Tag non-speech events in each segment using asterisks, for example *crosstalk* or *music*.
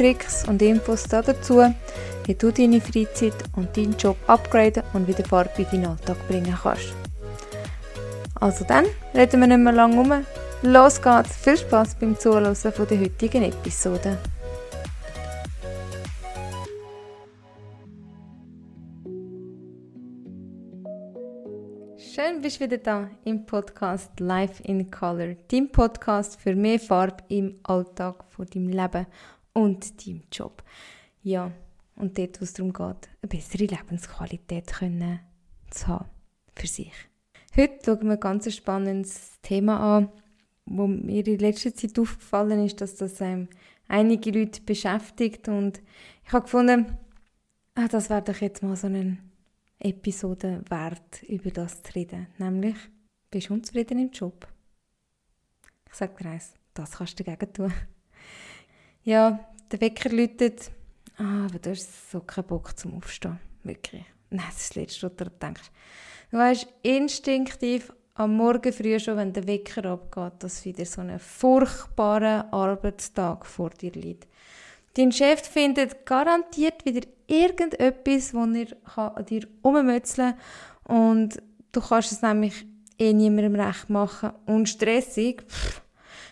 Tricks und Infos dazu, wie du deine Freizeit und deinen Job upgraden und wieder Farbe in deinen Alltag bringen kannst. Also dann, reden wir nicht mehr lange um. Los geht's! Viel Spaß beim Zuhören der heutigen Episode. Schön bist du wieder da im Podcast Life in Color, dein Podcast für mehr Farbe im Alltag von deinem Leben und deinem Job. Ja, und dort, wo es darum geht, eine bessere Lebensqualität können zu haben für sich. Heute schauen wir ein ganz spannendes Thema an, wo mir in letzter Zeit aufgefallen ist, dass das ähm, einige Leute beschäftigt und ich habe gefunden, ah, das wäre doch jetzt mal so eine Episode wert, über das zu reden. Nämlich, bist du unzufrieden im Job? Ich sage dir eins, das kannst du dagegen tun. Ja, der Wecker läutet Ah, aber du hast so keinen Bock zum Aufstehen. Wirklich. Nein, das ist das Letzte, was du denkst. Du weißt instinktiv am Morgen früh schon, wenn der Wecker abgeht, dass wieder so ein furchtbarer Arbeitstag vor dir liegt. Dein Chef findet garantiert wieder irgendetwas, wo er an dir ummützeln kann und du kannst es nämlich eh niemandem recht machen. Und stressig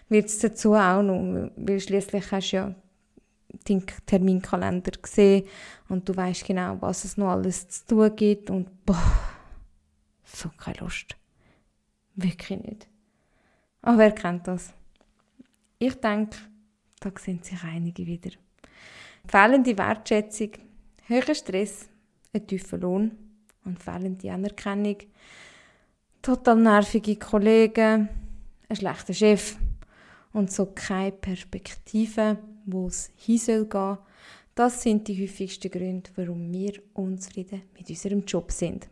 wird es dazu auch noch, weil schließlich hast du ja deinen Terminkalender gesehen und du weißt genau, was es noch alles zu tun gibt und boah, so keine Lust. Wirklich nicht. Aber ah, wer kennt das? Ich denke, da sind sich einige wieder. Fehlende Wertschätzung, höherer Stress, ein tiefer Lohn und fehlende Anerkennung, total nervige Kollegen, ein schlechter Chef und so keine Perspektive wo es hin soll gehen. Das sind die häufigsten Gründe, warum wir unzufrieden mit unserem Job sind.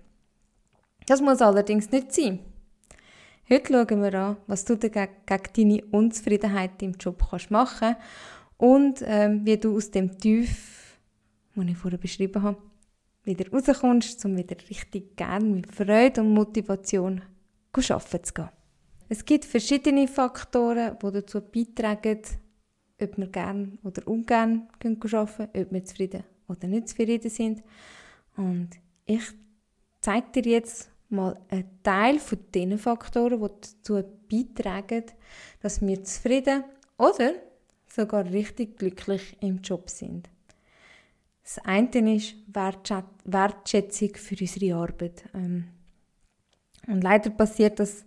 Das muss allerdings nicht sein. Heute schauen wir an, was du gegen, deine Unzufriedenheit im Job kannst machen und ähm, wie du aus dem Tief, das ich vorher beschrieben habe, wieder rauskommst, um wieder richtig gern mit Freude und Motivation arbeiten zu gehen. Es gibt verschiedene Faktoren, die dazu beitragen, ob wir gerne oder ungern arbeiten ob wir zufrieden oder nicht zufrieden sind. Und ich zeige dir jetzt mal einen Teil von den Faktoren, die dazu beitragen, dass wir zufrieden oder sogar richtig glücklich im Job sind. Das eine ist Wertschätzung für unsere Arbeit. Ähm, und leider passiert das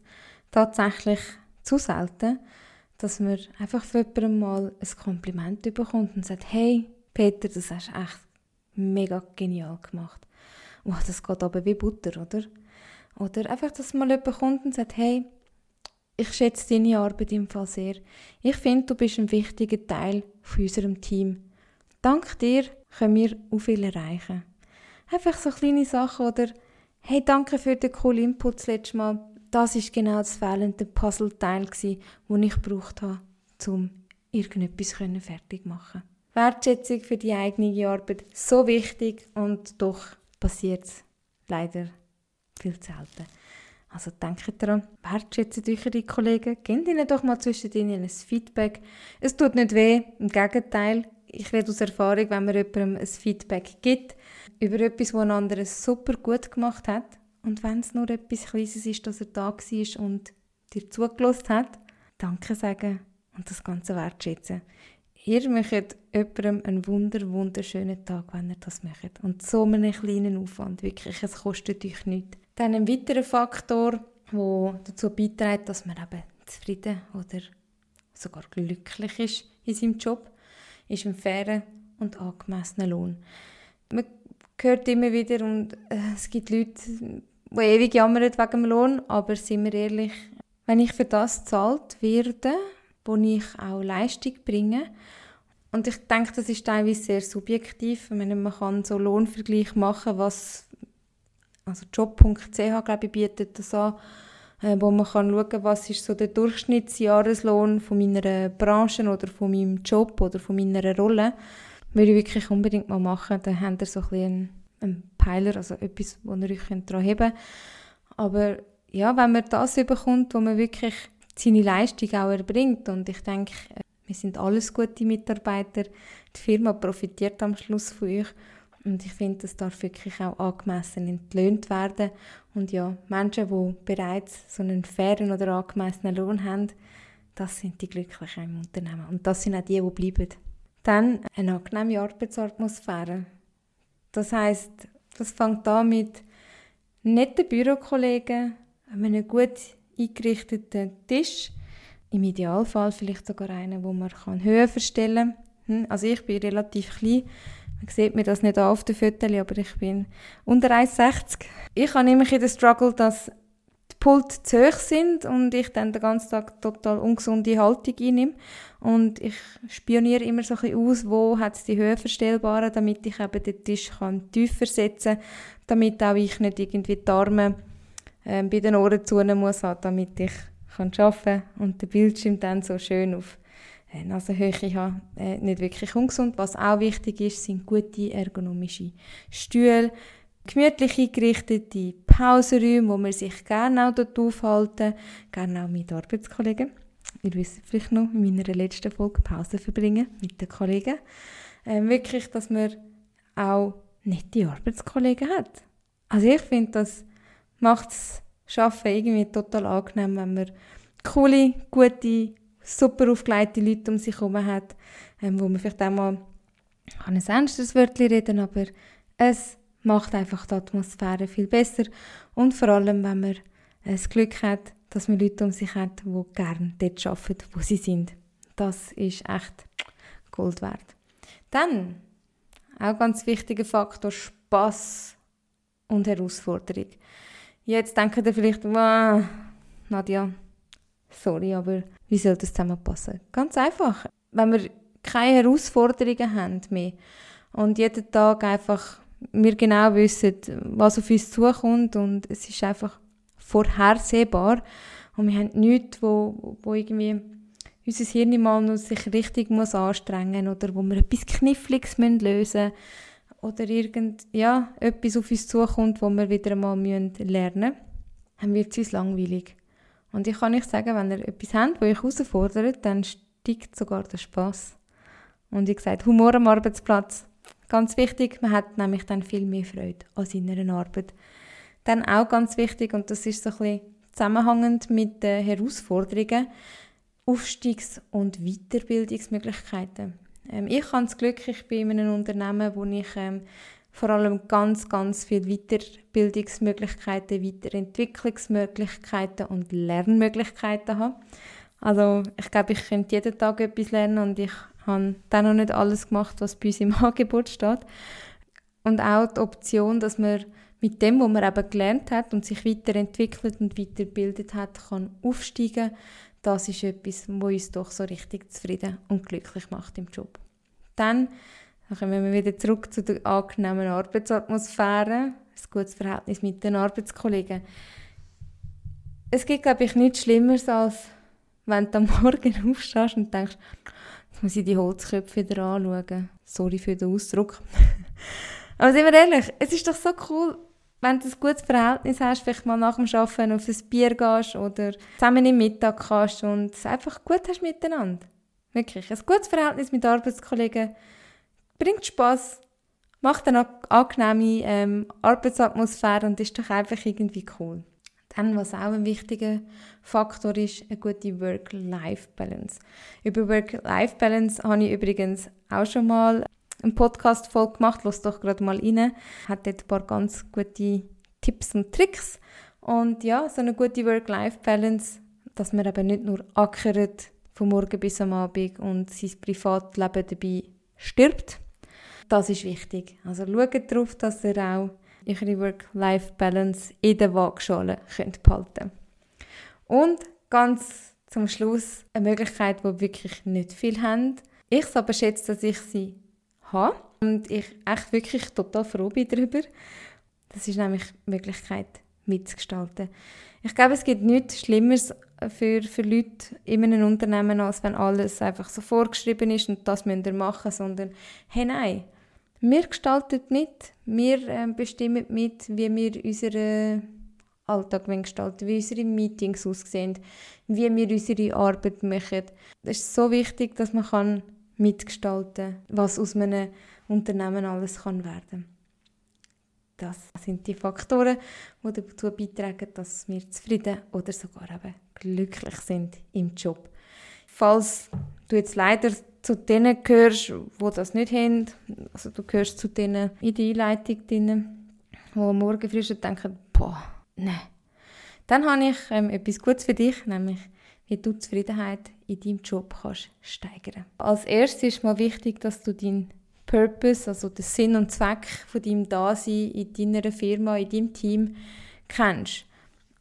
tatsächlich zu selten, dass man einfach für jemanden mal ein Kompliment bekommt und sagt, hey Peter, das hast du echt mega genial gemacht. Oh, das geht aber wie Butter, oder? Oder einfach, dass mal jemand kommt und sagt, hey, ich schätze deine Arbeit im Fall sehr. Ich finde, du bist ein wichtiger Teil von unserem Team. Dank dir können wir auch viel erreichen. Einfach so kleine Sachen oder hey, danke für den coolen Input das letzte Mal das ist genau das fehlende Puzzleteil, das ich gebraucht habe, um irgendetwas fertig zu machen. Wertschätzung für die eigene Arbeit so wichtig und doch passiert es leider viel zu selten. Also denkt daran, wertschätzt eure Kollegen, gebt ihnen doch mal zwischen ihnen ein Feedback. Es tut nicht weh, im Gegenteil. Ich rede aus Erfahrung, wenn man jemandem ein Feedback gibt über etwas, was ein anderes super gut gemacht hat, und wenn es nur etwas Kleines ist, dass er da war und dir zugelassen hat, Danke sagen und das Ganze wertschätzen. Ihr möchtet jemandem einen wunder, wunderschönen Tag, wenn ihr das möchtet. Und so einen kleinen Aufwand, wirklich, es kostet euch nichts. Dann ein weiterer Faktor, der dazu beiträgt, dass man eben zufrieden oder sogar glücklich ist in seinem Job, ist ein fairer und angemessener Lohn. Man hört immer wieder und äh, es gibt Leute, die ewig jammern wegen dem Lohn, aber sind wir ehrlich, wenn ich für das zahlt werde, wo ich auch Leistung bringe, Und ich denke, das ist teilweise sehr subjektiv. Ich man kann so Lohnvergleich machen, was also job.ch glaube ich bietet das an, äh, wo man kann schauen, was ist so der Durchschnittsjahreslohn von meiner Branche oder von meinem Job oder von meiner Rolle. Würde ich wirklich unbedingt mal machen. Dann habt ihr so ein bisschen einen Peiler, also etwas, wo ihr euch daran heben könnt. Aber ja, wenn man das bekommt, wo man wirklich seine Leistung auch erbringt und ich denke, äh, wir sind alles gute Mitarbeiter, die Firma profitiert am Schluss von euch und ich finde, das darf wirklich auch angemessen entlöhnt werden und ja, Menschen, die bereits so einen fairen oder angemessenen Lohn haben, das sind die Glücklichen im Unternehmen und das sind auch die, die bleiben. Dann eine angenehme Arbeitsatmosphäre. Das heißt, das fängt an mit netten Bürokollegen, einem gut eingerichteten Tisch, im Idealfall vielleicht sogar einen, wo man Höhe verstellen kann. Hm, also ich bin relativ klein, man sieht mir das nicht auf den Fotos, aber ich bin unter 1,60. Ich habe in den Struggle, dass die Pulte zu hoch sind und ich dann den ganzen Tag total ungesunde Haltung einnehme. Und ich spioniere immer so ein bisschen aus, wo hat es die Höhe verstellbaren, damit ich eben den Tisch kann tiefer setzen kann, damit auch ich nicht irgendwie die Arme äh, bei den Ohren zu muss, damit ich kann arbeiten kann und der Bildschirm dann so schön auf Nasenhöhe habe. Äh, nicht wirklich ungesund. Was auch wichtig ist, sind gute ergonomische Stühle, gemütlich eingerichtete Pausenräume, wo man sich gerne auch dort aufhalten, gerne auch mit Arbeitskollegen. Ihr wisst vielleicht noch, in meiner letzten Folge Pause verbringen mit den Kollegen. Ähm, wirklich, dass man auch nette Arbeitskollegen hat. Also ich finde, das macht das Arbeiten irgendwie total angenehm, wenn man coole, gute, super aufgelegte Leute um sich herum hat, ähm, wo man vielleicht auch mal ein ernstes Wörtchen reden aber es macht einfach die Atmosphäre viel besser und vor allem, wenn man das Glück hat, dass man Leute um sich hat, die gerne dort arbeiten, wo sie sind. Das ist echt Gold wert. Dann, auch ganz wichtiger Faktor, Spaß und Herausforderung. Jetzt denkt ihr vielleicht, wow, Nadja, sorry, aber wie soll das zusammenpassen? Ganz einfach. Wenn wir keine Herausforderungen haben mehr und jeden Tag einfach wir genau wissen, was auf uns zukommt und es ist einfach vorhersehbar und wir haben nichts, wo, wo irgendwie unser Hirn mal noch sich richtig muss anstrengen oder wo wir etwas Kniffliges lösen müssen oder irgend, ja, etwas auf uns zukommt, wo wir wieder einmal lernen müssen, dann wird es uns langweilig. Und ich kann nicht sagen, wenn ihr etwas habt, das euch herausfordert, dann steigt sogar der Spass. Und wie gesagt, Humor am Arbeitsplatz, ganz wichtig, man hat nämlich dann viel mehr Freude an seiner Arbeit. Dann auch ganz wichtig, und das ist so ein bisschen zusammenhängend mit den Herausforderungen, Aufstiegs- und Weiterbildungsmöglichkeiten. Ähm, ich habe das Glück, ich bin in einem Unternehmen, wo ich ähm, vor allem ganz, ganz viele Weiterbildungsmöglichkeiten, Weiterentwicklungsmöglichkeiten und Lernmöglichkeiten habe. Also ich glaube, ich könnte jeden Tag etwas lernen und ich habe dann noch nicht alles gemacht, was bei uns im *laughs* Angebot steht. Und auch die Option, dass man mit dem, was man eben gelernt hat und sich weiterentwickelt und weiterbildet hat, kann aufsteigen. Das ist etwas, was uns doch so richtig zufrieden und glücklich macht im Job. Dann dann kommen wir wieder zurück zu der angenehmen Arbeitsatmosphäre, ein gutes Verhältnis mit den Arbeitskollegen. Es gibt, glaube ich, nichts Schlimmeres, als wenn du am *laughs* Morgen aufstehst und denkst, jetzt muss ich die Holzköpfe wieder anschauen. Sorry für den Ausdruck. *laughs* Aber sind wir ehrlich, es ist doch so cool, wenn du ein gutes Verhältnis hast, vielleicht mal nach dem Arbeiten auf ein Bier gehst oder zusammen im Mittag kannst und es einfach gut hast miteinander. Wirklich, ein gutes Verhältnis mit Arbeitskollegen bringt Spaß, macht eine angenehme ähm, Arbeitsatmosphäre und ist doch einfach irgendwie cool. Dann, was auch ein wichtiger Faktor ist, eine gute Work-Life-Balance. Über Work-Life-Balance habe ich übrigens auch schon mal einen Podcast voll gemacht. Lass doch gerade mal rein. Hat dort ein paar ganz gute Tipps und Tricks. Und ja, so eine gute Work-Life-Balance, dass man eben nicht nur ackert von morgen bis am Abend und sein Privatleben dabei stirbt, das ist wichtig. Also schaut darauf, dass ihr auch eure Work-Life-Balance in der Waagschale behalten Und ganz zum Schluss eine Möglichkeit, die wirklich nicht viel haben, Ich aber schätze, dass ich sie habe und ich echt wirklich total froh bin darüber. Das ist nämlich die Möglichkeit mitzugestalten. Ich glaube, es gibt nichts Schlimmeres für, für Leute in einem Unternehmen, als wenn alles einfach so vorgeschrieben ist und das müssen wir machen, sondern hey nein, wir gestalten mit, wir äh, bestimmen mit, wie wir unseren Alltag gestalten wie unsere Meetings aussehen, wie wir unsere Arbeit machen. Es ist so wichtig, dass man kann mitgestalten kann, was aus einem Unternehmen alles kann werden Das sind die Faktoren, die dazu beitragen, dass wir zufrieden oder sogar eben glücklich sind im Job. Falls du jetzt leider zu denen gehörst, die das nicht haben, also du gehörst zu denen in die Einleitung denen, die morgen früh denken, boah, nein. Dann habe ich ähm, etwas Gutes für dich, nämlich wie du die Zufriedenheit in deinem Job kannst steigern. Als erstes ist mal wichtig, dass du deinen Purpose, also den Sinn und Zweck von deinem Dasein in deiner Firma, in deinem Team kennst.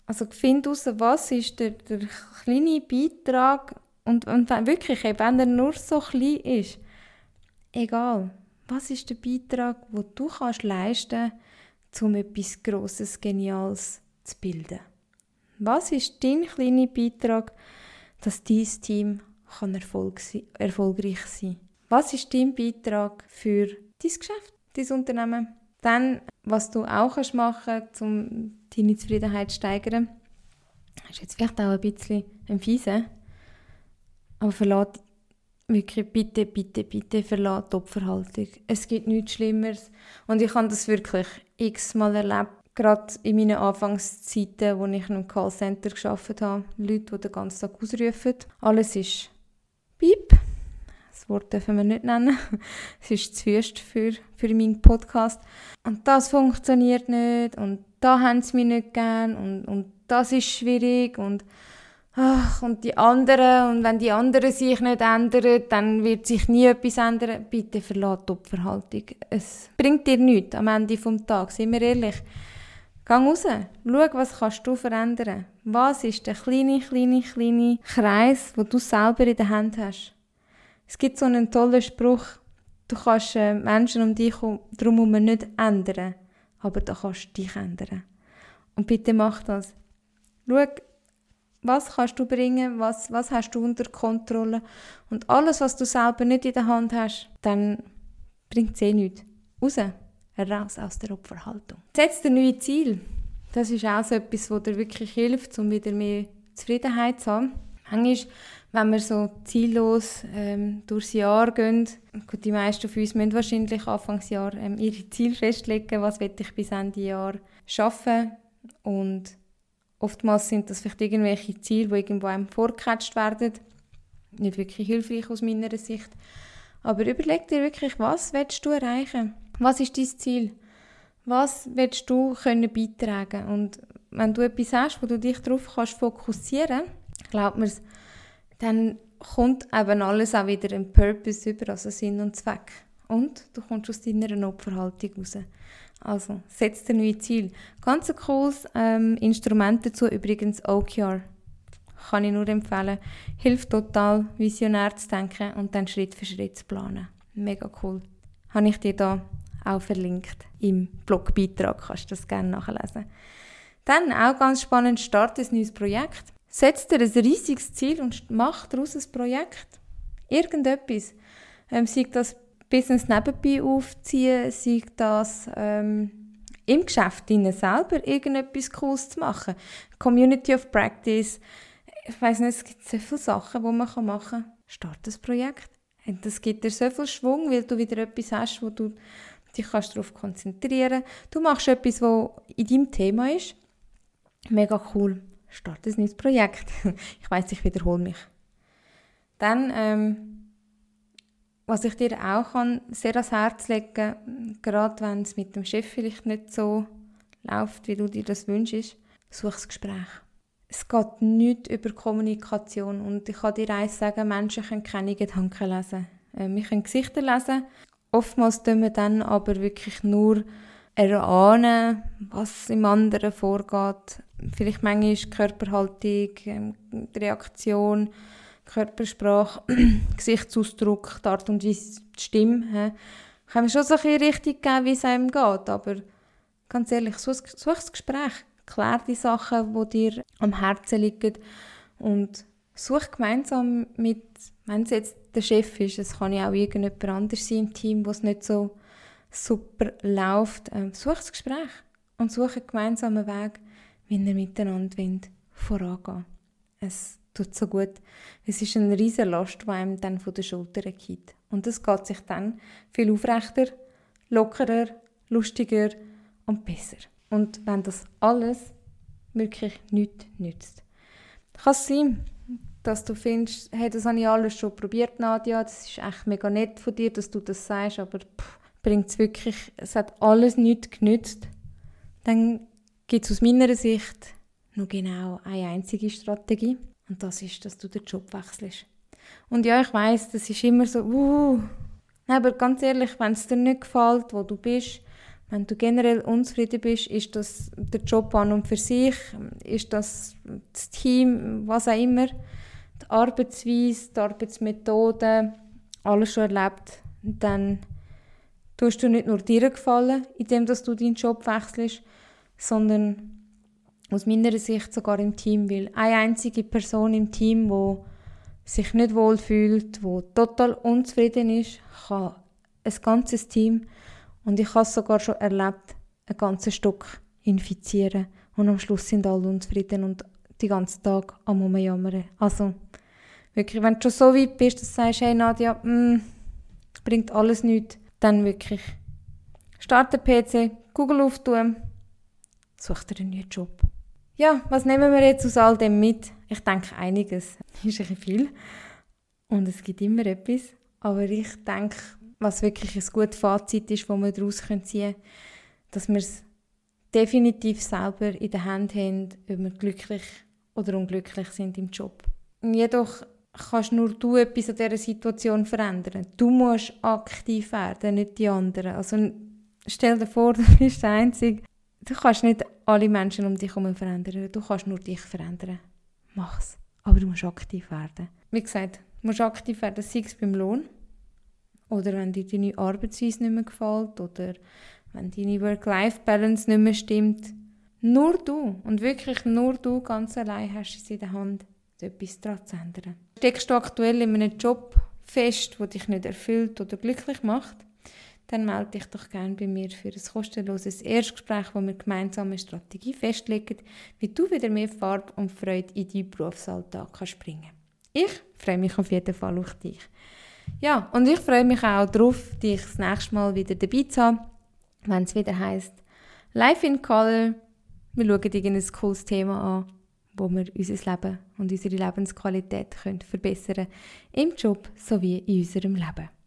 Also find heraus, was ist der, der kleine Beitrag und, und wirklich, wenn er nur so klein ist, egal, was ist der Beitrag, den du kannst leisten kannst, um etwas Grosses, Geniales zu bilden. Was ist dein kleiner Beitrag, dass dein Team kann Erfolg sein, erfolgreich sein Was ist dein Beitrag für dein Geschäft, dein Unternehmen? Dann, was du auch kannst machen kannst, um deine Zufriedenheit zu steigern, ist jetzt vielleicht auch ein bisschen ein Fiese, aber verlass wirklich bitte, bitte, bitte verlass die Opferhaltung. Es gibt nichts Schlimmeres und ich habe das wirklich x-mal erlebt gerade in meinen Anfangszeiten, wo ich in einem Callcenter gearbeitet habe, Leute, die den ganzen Tag ausrufen. Alles ist Piep. Das Wort dürfen wir nicht nennen. *laughs* Es ist zu fest für, für meinen Podcast. Und das funktioniert nicht und da haben sie mich nicht gern und, und das ist schwierig und ach, und die anderen und wenn die anderen sich nicht ändern, dann wird sich nie etwas ändern. Bitte verlass die Opferhaltung. Es bringt dir nichts am Ende des Tages, sind wir ehrlich. Geh raus, schau, was kannst du verändern. Was ist der kleine, kleine, kleine Kreis, wo du selber in der Hand hast. Es gibt so einen tollen Spruch, du kannst äh, Menschen um dich herum nicht ändern, aber du kannst dich ändern. Und bitte mach das. Schau, was kannst du bringen, was, was hast du unter Kontrolle. Und alles, was du selber nicht in der Hand hast, dann bringt es eh nichts. Raus heraus aus der Opferhaltung. Setz dir neue Ziel. Das ist auch so etwas, was dir wirklich hilft, um wieder mehr Zufriedenheit zu haben. Manchmal, wenn wir so ziellos ähm, durchs Jahr gehen, gut, die meisten von uns müssen wahrscheinlich Anfangsjahr ähm, ihre Ziele festlegen, was will ich bis Ende Jahr schaffen und oftmals sind das vielleicht irgendwelche Ziele, die irgendwo einem vorgecatcht werden. Nicht wirklich hilfreich aus meiner Sicht. Aber überleg dir wirklich, was willst du erreichen? Was ist dein Ziel? Was willst du können beitragen? Und wenn du etwas hast, wo du dich darauf kannst fokussieren, glaub mir, dann kommt eben alles auch wieder ein Purpose über, also Sinn und Zweck. Und du kommst aus deiner Opferhaltung raus. Also, setz dir neue Ziel. Ganz ein cooles ähm, Instrument dazu, übrigens OKR. Kann ich nur empfehlen. Hilft total, visionär zu denken und dann Schritt für Schritt zu planen. Mega cool. Habe ich dir da auch verlinkt im Blogbeitrag, kannst du das gerne nachlesen. Dann auch ganz spannend, starte ein neues Projekt. Setz dir ein riesiges Ziel und mach daraus ein Projekt. Irgendetwas. Ähm, sei das Business nebenbei aufziehen, sei das ähm, im Geschäft selber irgendetwas Cooles zu machen. Community of Practice. Ich weiß nicht, es gibt so viele Sachen, die man machen kann. Starte ein Projekt. Und das gibt dir so viel Schwung, weil du wieder etwas hast, wo du dich kannst darauf konzentrieren. Du machst etwas, was in deinem Thema ist. Mega cool. Starte ein neues Projekt. *laughs* ich weiß, ich wiederhole mich. Dann, ähm, was ich dir auch kann, sehr ans Herz legen gerade wenn es mit dem Chef vielleicht nicht so läuft, wie du dir das wünschst, such das Gespräch. Es geht nicht über Kommunikation und ich kann dir eins sagen, Menschen können keine Gedanken lesen. Äh, wir können Gesichter lesen Oftmals tun wir dann aber wirklich nur erahnen, was im anderen vorgeht. Vielleicht manchmal Körperhaltung, ähm, die Reaktion, Körpersprache, *clears throat* Gesichtsausdruck, die Art und Weise, die Stimme, he, kann mir schon so ein richtig geben, wie es einem geht, aber ganz ehrlich, such, das Gespräch, klär die Sachen, die dir am Herzen liegen und such gemeinsam mit, wenn es jetzt der Chef ist, es kann ja auch irgendjemand anders sein im Team, wo es nicht so super läuft, ähm, such das Gespräch und such einen gemeinsamen Weg, wie ihr miteinander vorangehen. Es tut so gut. Es ist eine riesige Last, die einem dann von den Schultern geht. Und es geht sich dann viel aufrechter, lockerer, lustiger und besser. Und wenn das alles wirklich nichts nützt. Kann sein, dass du findest, hey, das habe ich alles schon probiert, Nadja, das ist echt mega nett von dir, dass du das sagst, aber bringt es wirklich, es hat alles nichts genützt, dann gibt es aus meiner Sicht nur genau eine einzige Strategie und das ist, dass du den Job wechselst. Und ja, ich weiß, das ist immer so, uh, aber ganz ehrlich, wenn es dir nicht gefällt, wo du bist, wenn du generell unzufrieden bist, ist das der Job an und für sich, ist das das Team, was auch immer, die Arbeitsweise, die Arbeitsmethode, alles schon erlebt, dann tust du nicht nur dir gefallen, indem du deinen Job wechselst, sondern aus meiner Sicht sogar im Team, weil eine einzige Person im Team, wo sich nicht wohl fühlt, wo total unzufrieden ist, kann ein ganzes Team und ich habe es sogar schon erlebt, ein ganzes Stück infizieren und am Schluss sind alle unzufrieden und die ganzen Tag am Jammern. Also wirklich, wenn du schon so weit bist, dass du sagst, hey Nadja, mh, mm, bringt alles nichts, dann wirklich starte PC, Google auftun, such dir einen neuen Job. Ja, was nehmen wir jetzt aus all dem mit? Ich denke einiges. *laughs* Ist ein viel. Und es gibt immer etwas. Aber ich denke, was wirklich ein gutes Fazit ist, das wir daraus ziehen können, dass wir es definitiv selber in der Hand haben, ob wir glücklich oder unglücklich sind im Job. Jedoch kannst nur du etwas an dieser Situation verändern. Du musst aktiv werden, nicht die anderen. Also stell dir vor, *laughs* du bist der Einzige, Du kannst nicht alle Menschen um dich herum verändern. Du kannst nur dich verändern. Mach's. Aber du musst aktiv werden. Wie gesagt, du musst aktiv werden, sei es beim Lohn oder wenn dir deine Arbeitsweise nicht mehr gefällt oder wenn deine Work-Life-Balance nicht mehr stimmt. Nur du und wirklich nur du ganz allein hast es in der Hand, etwas daran zu ändern. Steckst du aktuell in einem Job fest, der dich nicht erfüllt oder glücklich macht, dann melde dich doch gerne bei mir für ein kostenloses Erstgespräch, wo wir gemeinsam eine Strategie festlegen, wie du wieder mehr Farbe und Freude in deinen Berufsalltag kannst bringen Ich freue mich auf jeden Fall auf dich. Ja, und ich freue mich auch darauf, dich das nächste Mal wieder dabei zu haben, wenn es wieder heißt Life in Color. Wir schauen irgendein cooles Thema an, wo wir unser Leben und unsere Lebensqualität können verbessern können, im Job sowie in unserem Leben.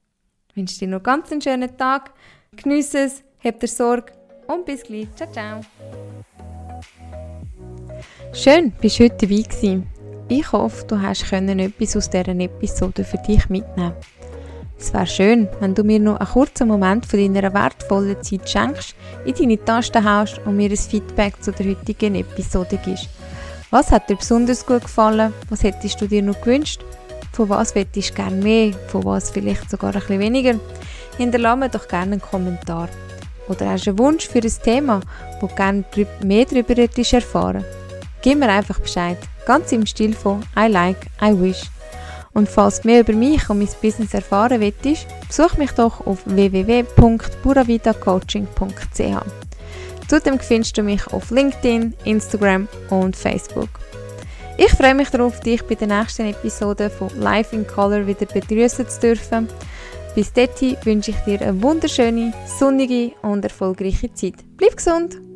Ich wünsche dir noch ganz einen schönen Tag. Genieße es, hab dir Sorge und bis gleich. Ciao, ciao. Schön, bist du heute dabei gewesen. Ich hoffe, du hast können etwas aus dieser Episode für dich mitnehmen. Es wäre schön, wenn du mir noch einen kurzen Moment von deiner wertvollen Zeit schenkst, in deine Tasten haust und mir ein Feedback zu der heutigen Episode gibst. Was hat dir besonders gut gefallen? Was hättest du dir noch gewünscht? Von was möchtest du gerne mehr? Von was vielleicht sogar ein bisschen weniger? Hinterlasse mir doch gerne einen Kommentar. Oder hast du einen Wunsch für ein Thema, wo du gerne mehr darüber erfahren Gib mir einfach Bescheid. Ganz im Stil von I like, I wish. Und falls du mehr über mich und mein Business erfahren willst, besuch mich doch auf www.buravitacoaching.ch. Zudem findest du mich auf LinkedIn, Instagram und Facebook. Ich freue mich darauf, dich bei der nächsten Episode von Life in Color wieder begrüßen zu dürfen. Bis dahin wünsche ich dir eine wunderschöne, sonnige und erfolgreiche Zeit. Bleib gesund!